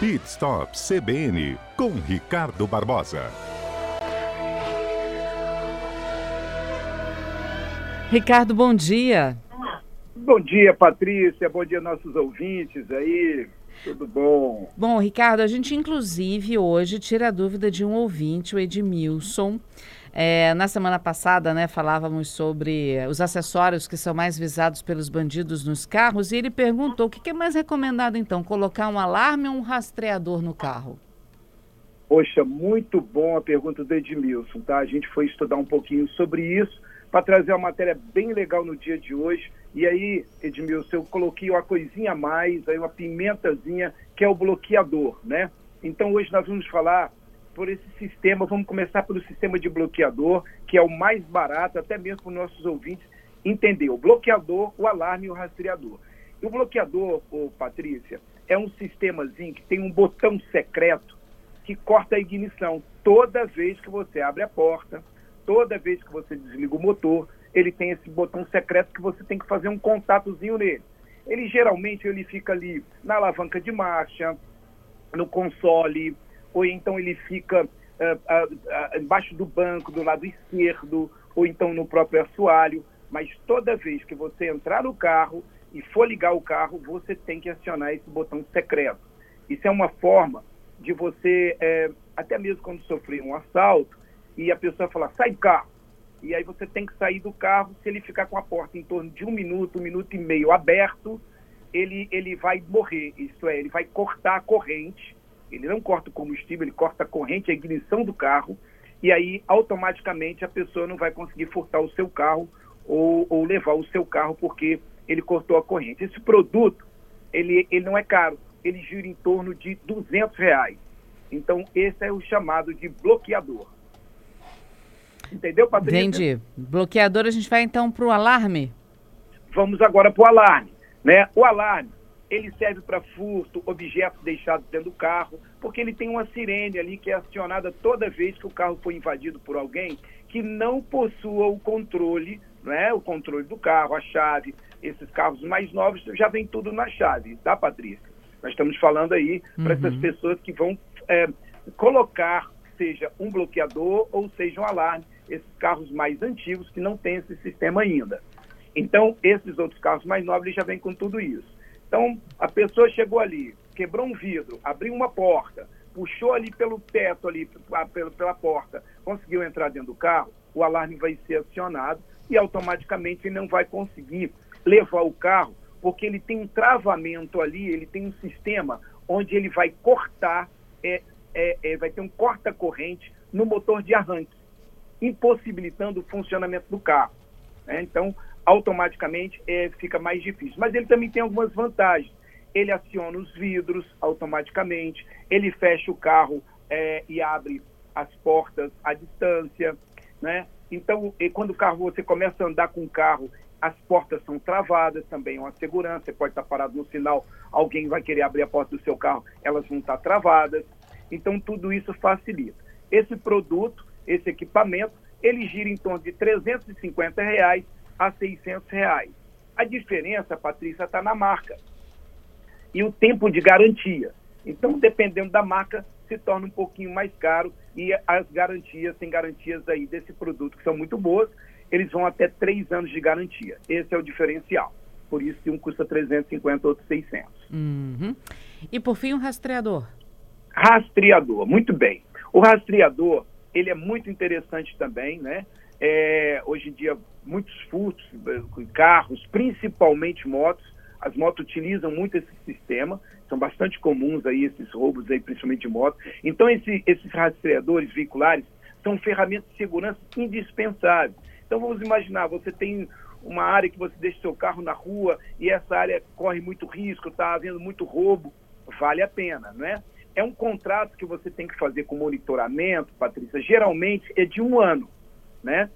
Pit Stop CBN com Ricardo Barbosa. Ricardo, bom dia. Bom dia, Patrícia. Bom dia, nossos ouvintes aí. Tudo bom? Bom, Ricardo, a gente inclusive hoje tira a dúvida de um ouvinte, o Edmilson. É, na semana passada, né, falávamos sobre os acessórios que são mais visados pelos bandidos nos carros e ele perguntou o que, que é mais recomendado então, colocar um alarme ou um rastreador no carro? Poxa, muito bom a pergunta do Edmilson, tá? A gente foi estudar um pouquinho sobre isso para trazer uma matéria bem legal no dia de hoje. E aí, Edmilson, eu coloquei uma coisinha a mais, aí uma pimentazinha, que é o bloqueador, né? Então hoje nós vamos falar por esse sistema, vamos começar pelo sistema de bloqueador, que é o mais barato, até mesmo para os nossos ouvintes entender. O bloqueador, o alarme e o rastreador. E o bloqueador, ô, Patrícia, é um sistemazinho que tem um botão secreto que corta a ignição toda vez que você abre a porta, toda vez que você desliga o motor, ele tem esse botão secreto que você tem que fazer um contatozinho nele. Ele geralmente ele fica ali na alavanca de marcha, no console, ou então ele fica uh, uh, embaixo do banco, do lado esquerdo, ou então no próprio assoalho. Mas toda vez que você entrar no carro e for ligar o carro, você tem que acionar esse botão secreto. Isso é uma forma de você, é, até mesmo quando sofrer um assalto, e a pessoa falar, sai do carro. E aí você tem que sair do carro, se ele ficar com a porta em torno de um minuto, um minuto e meio aberto, ele, ele vai morrer. Isto é, ele vai cortar a corrente, ele não corta o combustível, ele corta a corrente, a ignição do carro, e aí automaticamente a pessoa não vai conseguir furtar o seu carro ou, ou levar o seu carro porque ele cortou a corrente. Esse produto, ele, ele não é caro, ele gira em torno de 200 reais. Então, esse é o chamado de bloqueador. Entendeu, Patrícia? Entendi. Bloqueador, a gente vai então para o alarme? Vamos agora para o alarme. Né? O alarme, ele serve para furto, objetos deixados dentro do carro, porque ele tem uma sirene ali que é acionada toda vez que o carro foi invadido por alguém que não possua o controle, né? o controle do carro, a chave. Esses carros mais novos já vem tudo na chave, tá, Patrícia? Nós estamos falando aí uhum. para essas pessoas que vão é, colocar, seja um bloqueador ou seja um alarme, esses carros mais antigos que não têm esse sistema ainda. Então, esses outros carros mais novos já vêm com tudo isso. Então, a pessoa chegou ali, quebrou um vidro, abriu uma porta, puxou ali pelo teto, ali pela, pela porta, conseguiu entrar dentro do carro, o alarme vai ser acionado e automaticamente ele não vai conseguir levar o carro, porque ele tem um travamento ali, ele tem um sistema onde ele vai cortar, é, é, é vai ter um corta-corrente no motor de arranque impossibilitando o funcionamento do carro. Né? Então, automaticamente é, fica mais difícil. Mas ele também tem algumas vantagens. Ele aciona os vidros automaticamente, ele fecha o carro é, e abre as portas à distância, né? Então, quando o carro você começa a andar com o carro, as portas são travadas, também é uma segurança. Você pode estar parado no sinal, alguém vai querer abrir a porta do seu carro, elas vão estar travadas. Então, tudo isso facilita. Esse produto esse equipamento, ele gira em torno de 350 reais a 600 reais. A diferença, Patrícia, está na marca e o tempo de garantia. Então, dependendo da marca, se torna um pouquinho mais caro e as garantias, tem garantias aí desse produto que são muito boas, eles vão até três anos de garantia. Esse é o diferencial. Por isso que um custa 350, outro 600. Uhum. E por fim, o um rastreador. Rastreador, muito bem. O rastreador, ele é muito interessante também, né? É, hoje em dia, muitos furtos, eh, carros, principalmente motos, as motos utilizam muito esse sistema, são bastante comuns aí esses roubos aí, principalmente de moto. Então, esse, esses rastreadores veiculares são ferramentas de segurança indispensáveis. Então, vamos imaginar, você tem uma área que você deixa seu carro na rua e essa área corre muito risco, está havendo muito roubo, vale a pena, não é? É um contrato que você tem que fazer com monitoramento, Patrícia, geralmente é de um ano, né?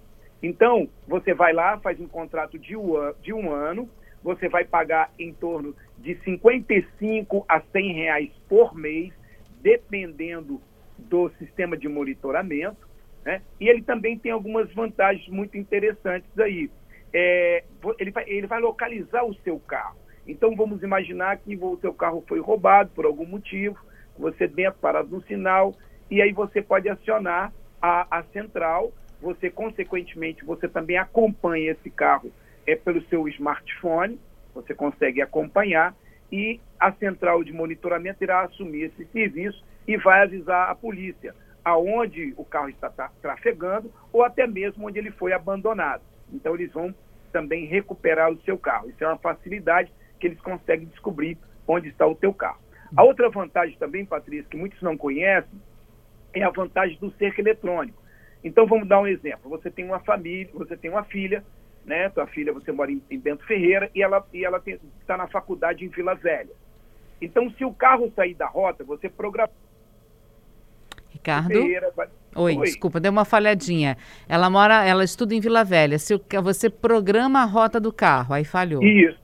Então, você vai lá, faz um contrato de um, ano, você vai pagar em torno de 55 a 100 reais por mês, dependendo do sistema de monitoramento, né? E ele também tem algumas vantagens muito interessantes aí. É, ele, vai, ele vai localizar o seu carro. Então, vamos imaginar que o seu carro foi roubado por algum motivo, você dentro, parado no sinal, e aí você pode acionar a, a central, você, consequentemente, você também acompanha esse carro é, pelo seu smartphone, você consegue acompanhar, e a central de monitoramento irá assumir esse serviço e vai avisar a polícia aonde o carro está trafegando ou até mesmo onde ele foi abandonado. Então eles vão também recuperar o seu carro. Isso é uma facilidade que eles conseguem descobrir onde está o teu carro. A outra vantagem também, Patrícia, que muitos não conhecem, é a vantagem do cerco eletrônico. Então vamos dar um exemplo. Você tem uma família, você tem uma filha, né? Tua filha, você mora em, em Bento Ferreira e ela e ela está na faculdade em Vila Velha. Então, se o carro sair da rota, você programa Ricardo. Ferreira, vai... Oi, Oi, desculpa, deu uma falhadinha. Ela mora, ela estuda em Vila Velha. Se você programa a rota do carro, aí falhou. Isso.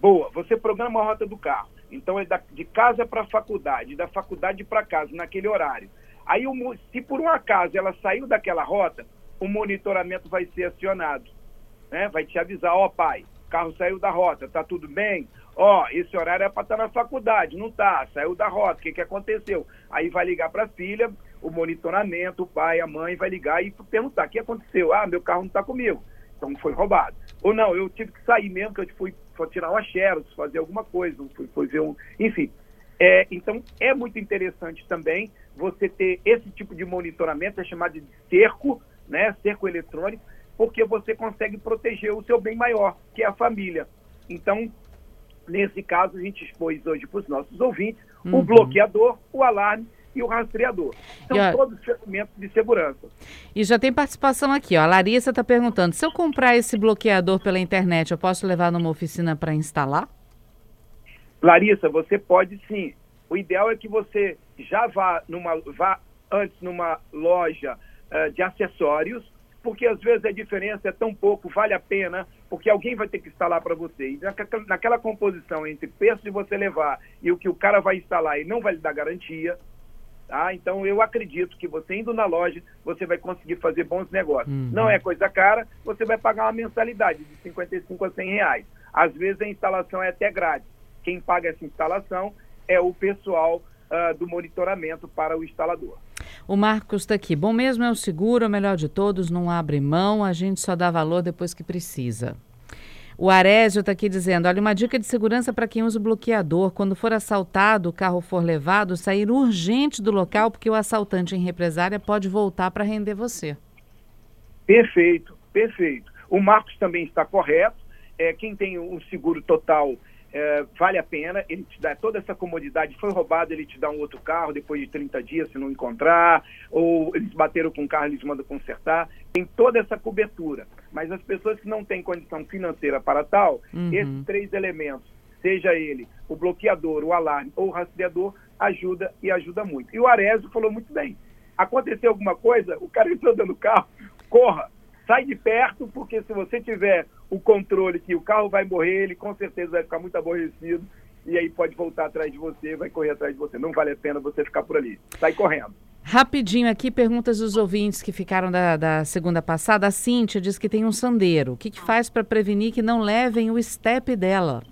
Boa. Você programa a rota do carro. Então é da, de casa para a faculdade, da faculdade para casa, naquele horário. Aí, se por um acaso ela saiu daquela rota, o monitoramento vai ser acionado. Né? Vai te avisar, ó oh, pai, o carro saiu da rota, tá tudo bem? Ó, oh, esse horário é para estar tá na faculdade, não tá, saiu da rota, o que, que aconteceu? Aí vai ligar para a filha, o monitoramento, o pai, a mãe vai ligar e perguntar, o que aconteceu? Ah, meu carro não está comigo, então foi roubado. Ou não, eu tive que sair mesmo, que eu fui, tirar uma xerox, fazer alguma coisa, fui, fui ver um... Enfim, é, então é muito interessante também você ter esse tipo de monitoramento, é chamado de cerco, né, cerco eletrônico, porque você consegue proteger o seu bem maior, que é a família. Então, nesse caso, a gente expôs hoje para os nossos ouvintes uhum. o bloqueador, o alarme e o rastreador. São a... todos ferramentas de segurança. E já tem participação aqui, ó. A Larissa está perguntando: se eu comprar esse bloqueador pela internet, eu posso levar numa oficina para instalar? Larissa, você pode sim. O ideal é que você já vá numa vá antes numa loja uh, de acessórios, porque às vezes a diferença é tão pouco, vale a pena, porque alguém vai ter que instalar para você. E naquela composição entre o preço de você levar e o que o cara vai instalar e não vai lhe dar garantia, Tá? Então, eu acredito que você indo na loja, você vai conseguir fazer bons negócios. Uhum. Não é coisa cara, você vai pagar uma mensalidade de 55 a 100 reais. Às vezes, a instalação é até grátis. Quem paga essa instalação é o pessoal uh, do monitoramento para o instalador. O Marcos está aqui. Bom mesmo é o seguro, o melhor de todos, não abre mão, a gente só dá valor depois que precisa. O Arésio está aqui dizendo: olha, uma dica de segurança para quem usa o bloqueador. Quando for assaltado, o carro for levado, sair urgente do local, porque o assaltante em represária pode voltar para render você. Perfeito, perfeito. O Marcos também está correto. É, quem tem um seguro total é, vale a pena, ele te dá toda essa comodidade. Foi roubado, ele te dá um outro carro depois de 30 dias, se não encontrar, ou eles bateram com o carro, eles mandam consertar. Tem toda essa cobertura. Mas as pessoas que não têm condição financeira para tal, uhum. esses três elementos, seja ele o bloqueador, o alarme ou o rastreador, ajuda e ajuda muito. E o Arésio falou muito bem. Aconteceu alguma coisa, o cara entrou dentro do carro, corra, sai de perto, porque se você tiver o controle que o carro vai morrer, ele com certeza vai ficar muito aborrecido e aí pode voltar atrás de você, vai correr atrás de você. Não vale a pena você ficar por ali. Sai correndo. Rapidinho aqui, perguntas dos ouvintes que ficaram da, da segunda passada. A Cíntia diz que tem um sandeiro. O que, que faz para prevenir que não levem o step dela?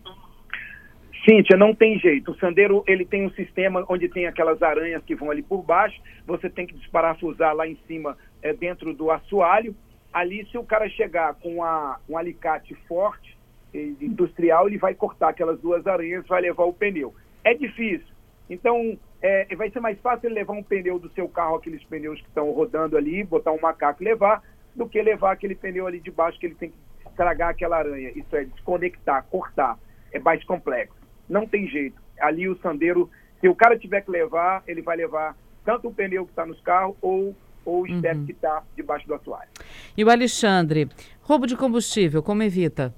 Cíntia, não tem jeito. O sandeiro ele tem um sistema onde tem aquelas aranhas que vão ali por baixo. Você tem que desparafusar lá em cima, é, dentro do assoalho ali se o cara chegar com a, um alicate forte, eh, industrial, ele vai cortar aquelas duas aranhas, vai levar o pneu. É difícil. Então, é, vai ser mais fácil ele levar um pneu do seu carro, aqueles pneus que estão rodando ali, botar um macaco e levar, do que levar aquele pneu ali de baixo que ele tem que estragar aquela aranha. Isso é desconectar, cortar. É mais complexo. Não tem jeito. Ali o sandeiro, se o cara tiver que levar, ele vai levar tanto o pneu que está nos carros ou ou uhum. que está debaixo do assoalho. E o Alexandre, roubo de combustível, como evita?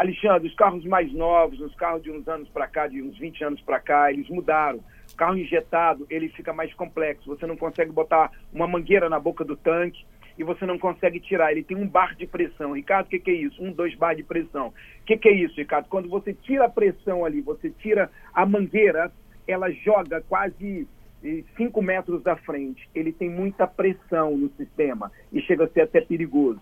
Alexandre, os carros mais novos, os carros de uns anos para cá, de uns 20 anos para cá, eles mudaram. O carro injetado, ele fica mais complexo. Você não consegue botar uma mangueira na boca do tanque e você não consegue tirar. Ele tem um bar de pressão. Ricardo, o que, que, é isso? Um, dois bar de pressão. O que, que é isso, Ricardo? Quando você tira a pressão ali, você tira a mangueira, ela joga quase 5 metros da frente, ele tem muita pressão no sistema e chega a ser até perigoso.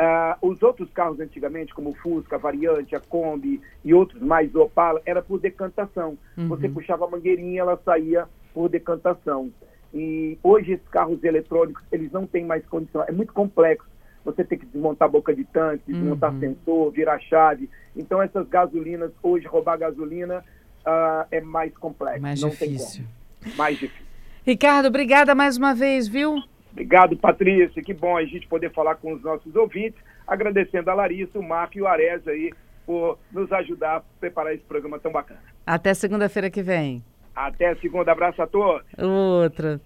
Uh, os outros carros antigamente, como o Fusca, a Variante, a Kombi e outros mais, o Opala, era por decantação. Uhum. Você puxava a mangueirinha, ela saía por decantação. E hoje esses carros eletrônicos, eles não têm mais condição, é muito complexo. Você tem que desmontar a boca de tanque, desmontar Uhum. sensor, virar chave. Então essas gasolinas, hoje roubar gasolina ah, é mais complexo. Mais não difícil. tem como. Mais difícil. Ricardo, obrigada mais uma vez, viu? Obrigado, Patrícia. Que bom a gente poder falar com os nossos ouvintes. Agradecendo a Larissa, o Marco e o Ares aí por nos ajudar a preparar esse programa tão bacana. Até segunda-feira que vem. Até segunda. Abraço a todos. Outra.